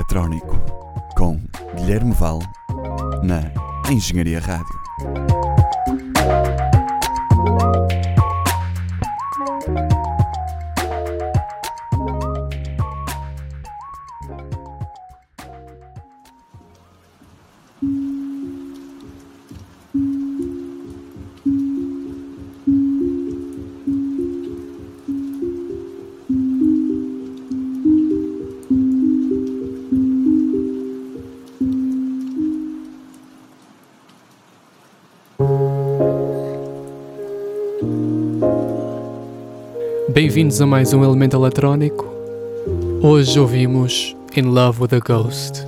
Eletrónico com Guilherme Val na Engenharia Rádio. Bem-vindos a mais um Elemento Eletrónico. Hoje ouvimos In Love with a Ghost.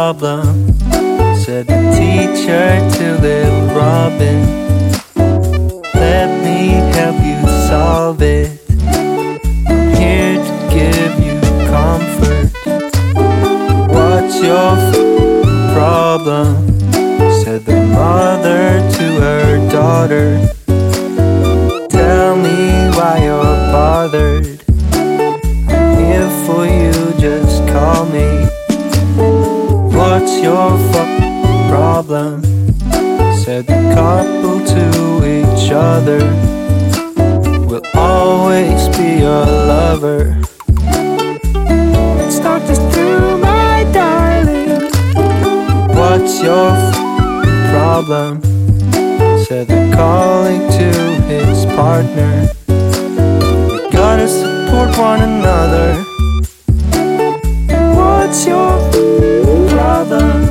Said the teacher to little Robin, Let me help you solve it. I'm here to give you comfort. What's your problem? Said the mother to her daughter. Tell me why you're bothered. Your fuck problem? Said the couple to each other. We'll always be your lover. Let's talk through, my darling. What's your problem? Said the calling to his partner. We gotta support one another. What's your problem?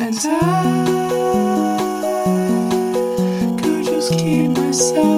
And I could just keep myself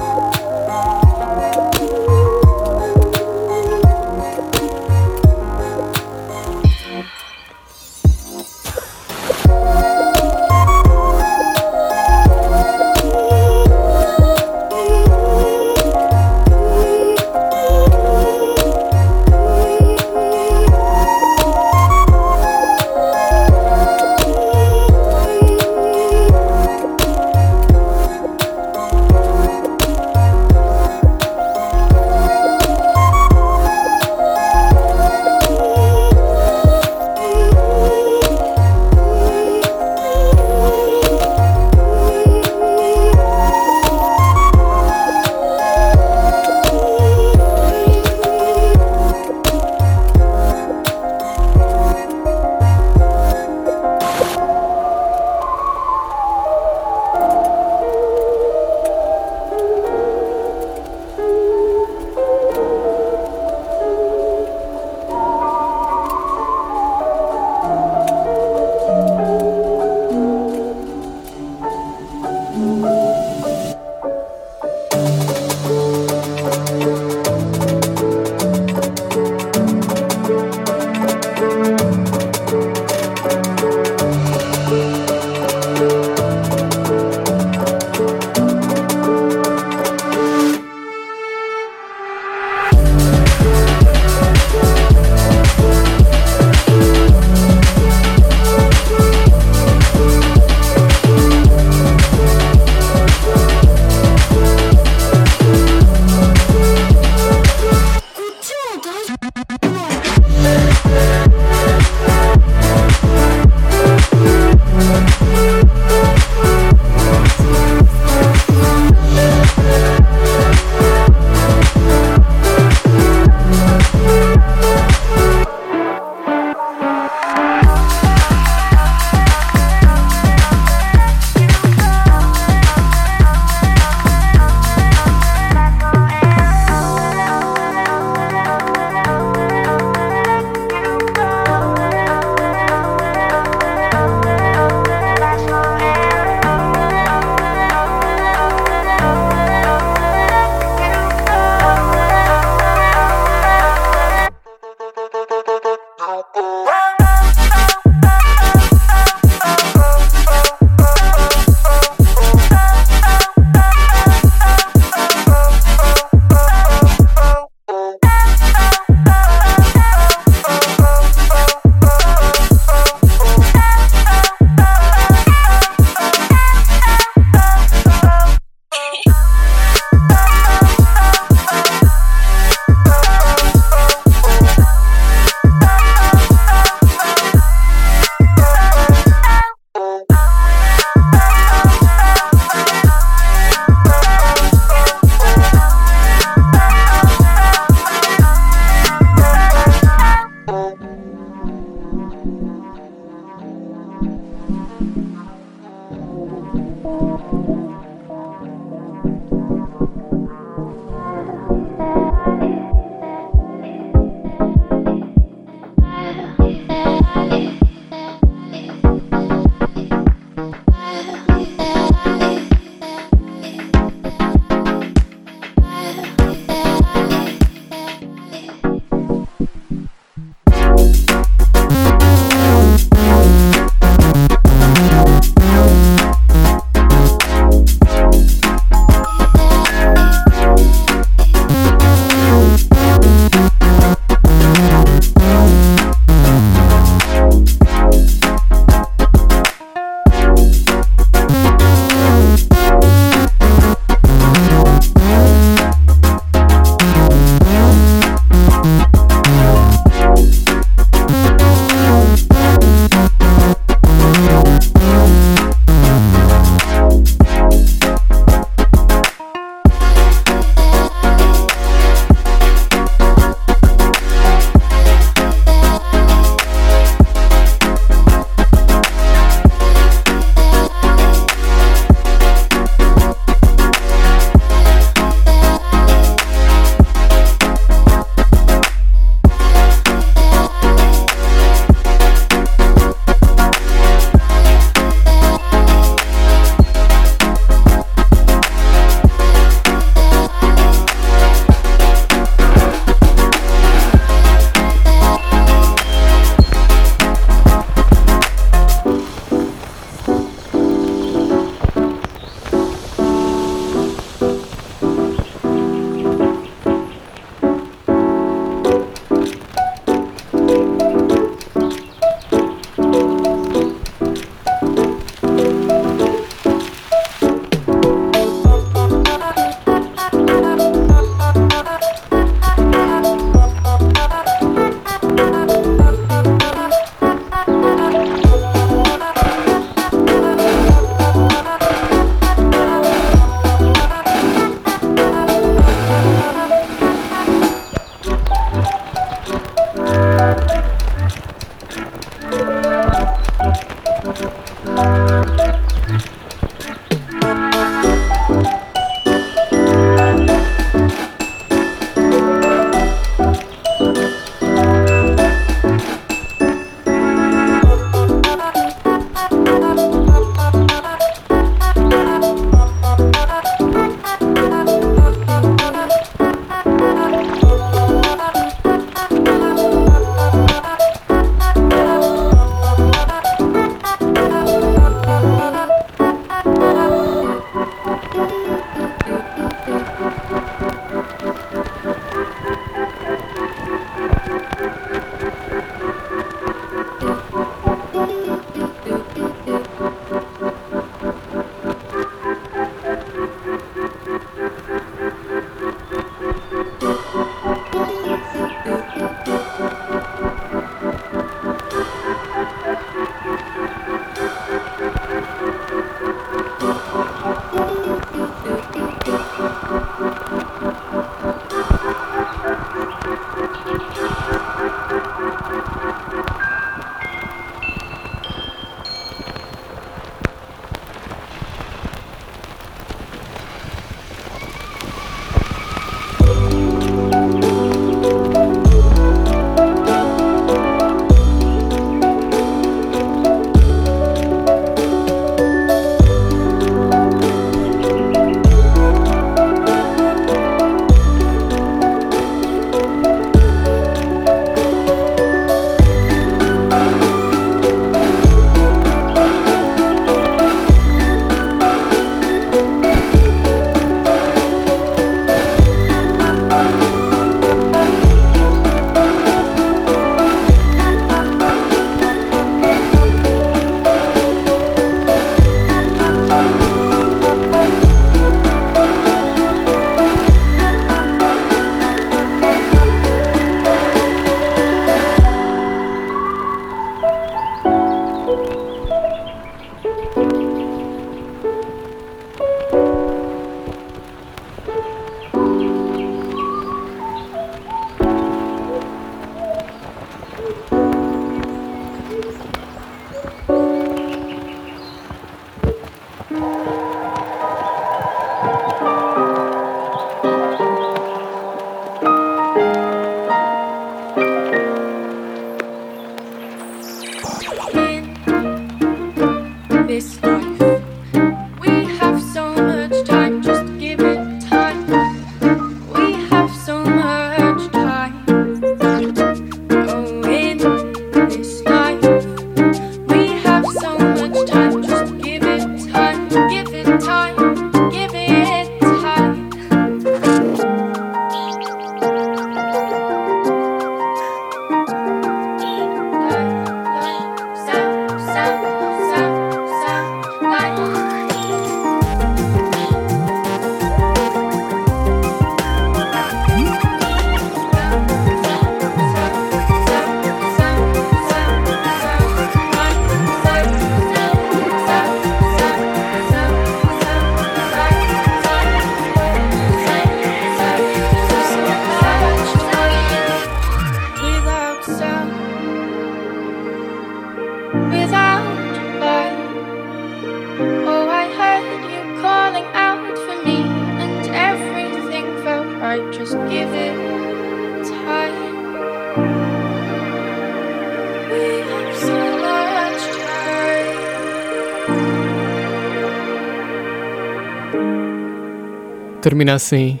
Termina assim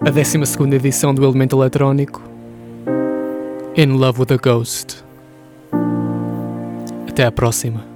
a 12 edição do Elemento Eletrónico In Love with a Ghost. Até à próxima.